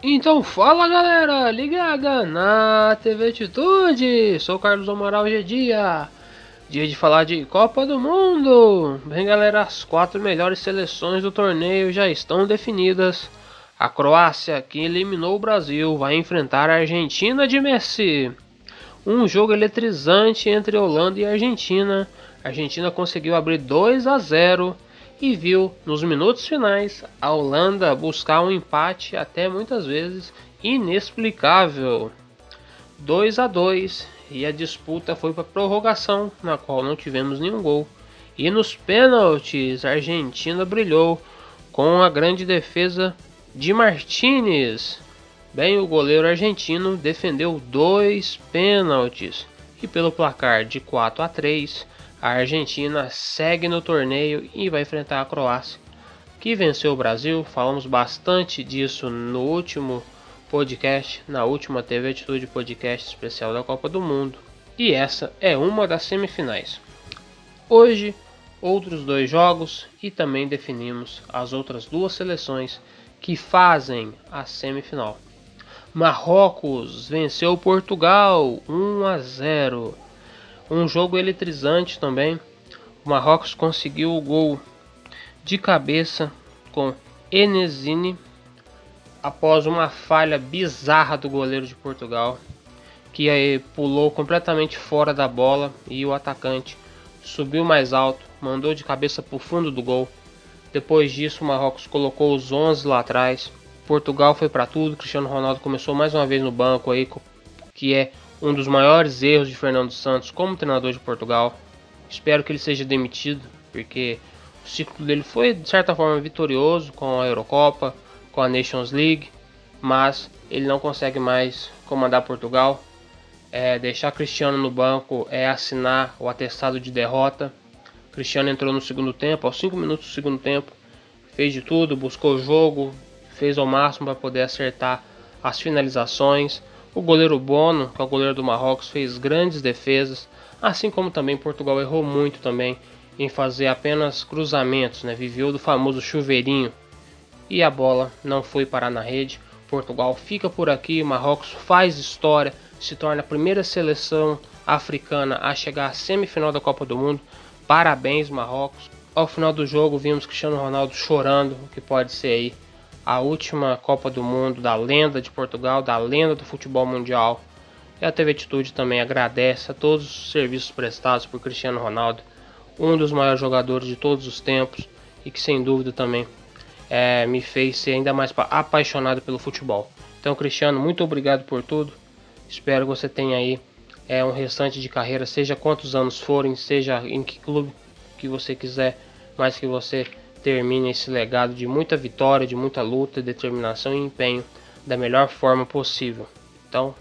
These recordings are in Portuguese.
Então fala galera, ligada na TV Atitude, sou Carlos Amaral hoje é dia, dia de falar de Copa do Mundo. Bem galera, as quatro melhores seleções do torneio já estão definidas. A Croácia, que eliminou o Brasil, vai enfrentar a Argentina de Messi. Um jogo eletrizante entre Holanda e Argentina. A Argentina conseguiu abrir 2 a 0 e viu nos minutos finais a Holanda buscar um empate até muitas vezes inexplicável. 2 a 2 e a disputa foi para prorrogação, na qual não tivemos nenhum gol. E nos pênaltis, a Argentina brilhou com a grande defesa de Martinez. Bem, o goleiro argentino defendeu dois pênaltis e pelo placar de 4 a 3 a Argentina segue no torneio e vai enfrentar a Croácia, que venceu o Brasil. Falamos bastante disso no último podcast, na última TV Atitude Podcast especial da Copa do Mundo. E essa é uma das semifinais. Hoje, outros dois jogos e também definimos as outras duas seleções que fazem a semifinal. Marrocos venceu Portugal 1 a 0. Um jogo eletrizante também. O Marrocos conseguiu o gol de cabeça com Enesini após uma falha bizarra do goleiro de Portugal, que aí pulou completamente fora da bola e o atacante subiu mais alto, mandou de cabeça para o fundo do gol. Depois disso, o Marrocos colocou os 11 lá atrás. Portugal foi para tudo. Cristiano Ronaldo começou mais uma vez no banco aí, que é um dos maiores erros de Fernando Santos como treinador de Portugal. Espero que ele seja demitido, porque o ciclo dele foi de certa forma vitorioso com a Eurocopa, com a Nations League, mas ele não consegue mais comandar Portugal. É, deixar Cristiano no banco é assinar o atestado de derrota. Cristiano entrou no segundo tempo, aos 5 minutos do segundo tempo, fez de tudo, buscou o jogo, fez ao máximo para poder acertar as finalizações. O goleiro Bono, que é o goleiro do Marrocos, fez grandes defesas, assim como também Portugal errou muito também em fazer apenas cruzamentos, né? Viveu do famoso chuveirinho e a bola não foi parar na rede. Portugal fica por aqui, Marrocos faz história, se torna a primeira seleção africana a chegar à semifinal da Copa do Mundo. Parabéns, Marrocos. Ao final do jogo, vimos Cristiano Ronaldo chorando, o que pode ser aí a última Copa do Mundo da lenda de Portugal, da lenda do futebol mundial. E a TV Atitude também agradece a todos os serviços prestados por Cristiano Ronaldo, um dos maiores jogadores de todos os tempos e que sem dúvida também é, me fez ser ainda mais apaixonado pelo futebol. Então, Cristiano, muito obrigado por tudo. Espero que você tenha aí é, um restante de carreira, seja quantos anos forem, seja em que clube que você quiser, mas que você termine esse legado de muita vitória, de muita luta, determinação e empenho da melhor forma possível. Então,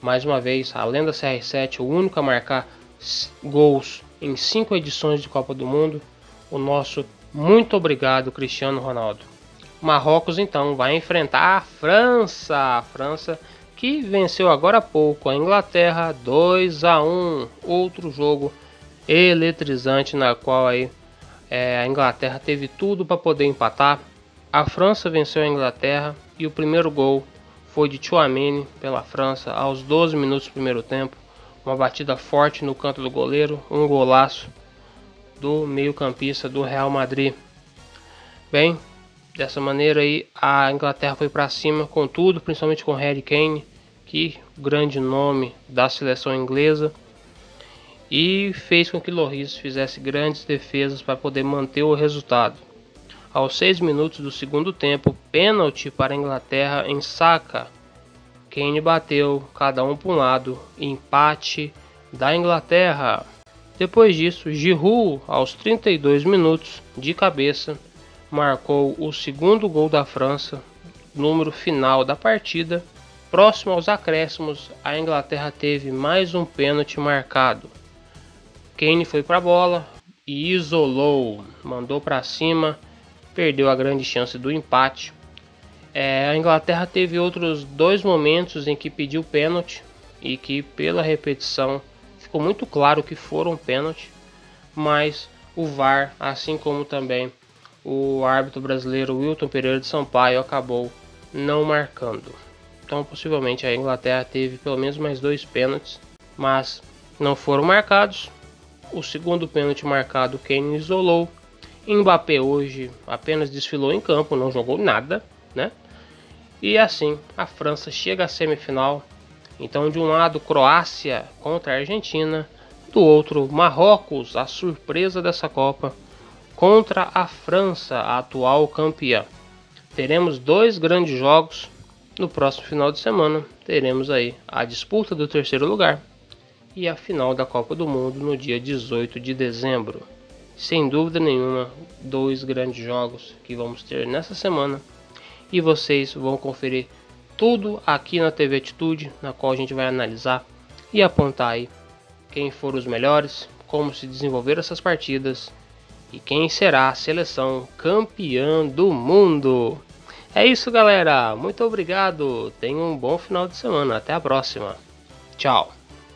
mais uma vez, além da CR7, o único a marcar gols em cinco edições de Copa do Mundo, o nosso muito obrigado, Cristiano Ronaldo. Marrocos então vai enfrentar a França, a França que venceu agora há pouco a Inglaterra 2 a 1, outro jogo eletrizante na qual aí é, a Inglaterra teve tudo para poder empatar. A França venceu a Inglaterra e o primeiro gol foi de Chouameni pela França aos 12 minutos do primeiro tempo. Uma batida forte no canto do goleiro, um golaço do meio-campista do Real Madrid. Bem, dessa maneira aí a Inglaterra foi para cima com tudo, principalmente com Harry Kane, que grande nome da seleção inglesa e fez com que Loris fizesse grandes defesas para poder manter o resultado. Aos 6 minutos do segundo tempo, pênalti para a Inglaterra em Saka. Kane bateu, cada um para um lado, empate da Inglaterra. Depois disso, Giroud, aos 32 minutos, de cabeça, marcou o segundo gol da França, número final da partida. Próximo aos acréscimos, a Inglaterra teve mais um pênalti marcado. Kane foi para a bola e isolou, mandou para cima, perdeu a grande chance do empate. É, a Inglaterra teve outros dois momentos em que pediu pênalti e que pela repetição ficou muito claro que foram pênalti, mas o VAR, assim como também o árbitro brasileiro Wilton Pereira de Sampaio acabou não marcando. Então, possivelmente a Inglaterra teve pelo menos mais dois pênaltis, mas não foram marcados. O segundo pênalti marcado, Kane isolou. Mbappé hoje apenas desfilou em campo, não jogou nada, né? E assim, a França chega à semifinal. Então, de um lado, Croácia contra a Argentina, do outro, Marrocos, a surpresa dessa Copa, contra a França, a atual campeã. Teremos dois grandes jogos no próximo final de semana. Teremos aí a disputa do terceiro lugar e a final da Copa do Mundo no dia 18 de dezembro. Sem dúvida nenhuma, dois grandes jogos que vamos ter nessa semana e vocês vão conferir tudo aqui na TV Atitude, na qual a gente vai analisar e apontar aí quem foram os melhores, como se desenvolveram essas partidas e quem será a seleção campeã do mundo. É isso, galera. Muito obrigado. Tenham um bom final de semana. Até a próxima. Tchau.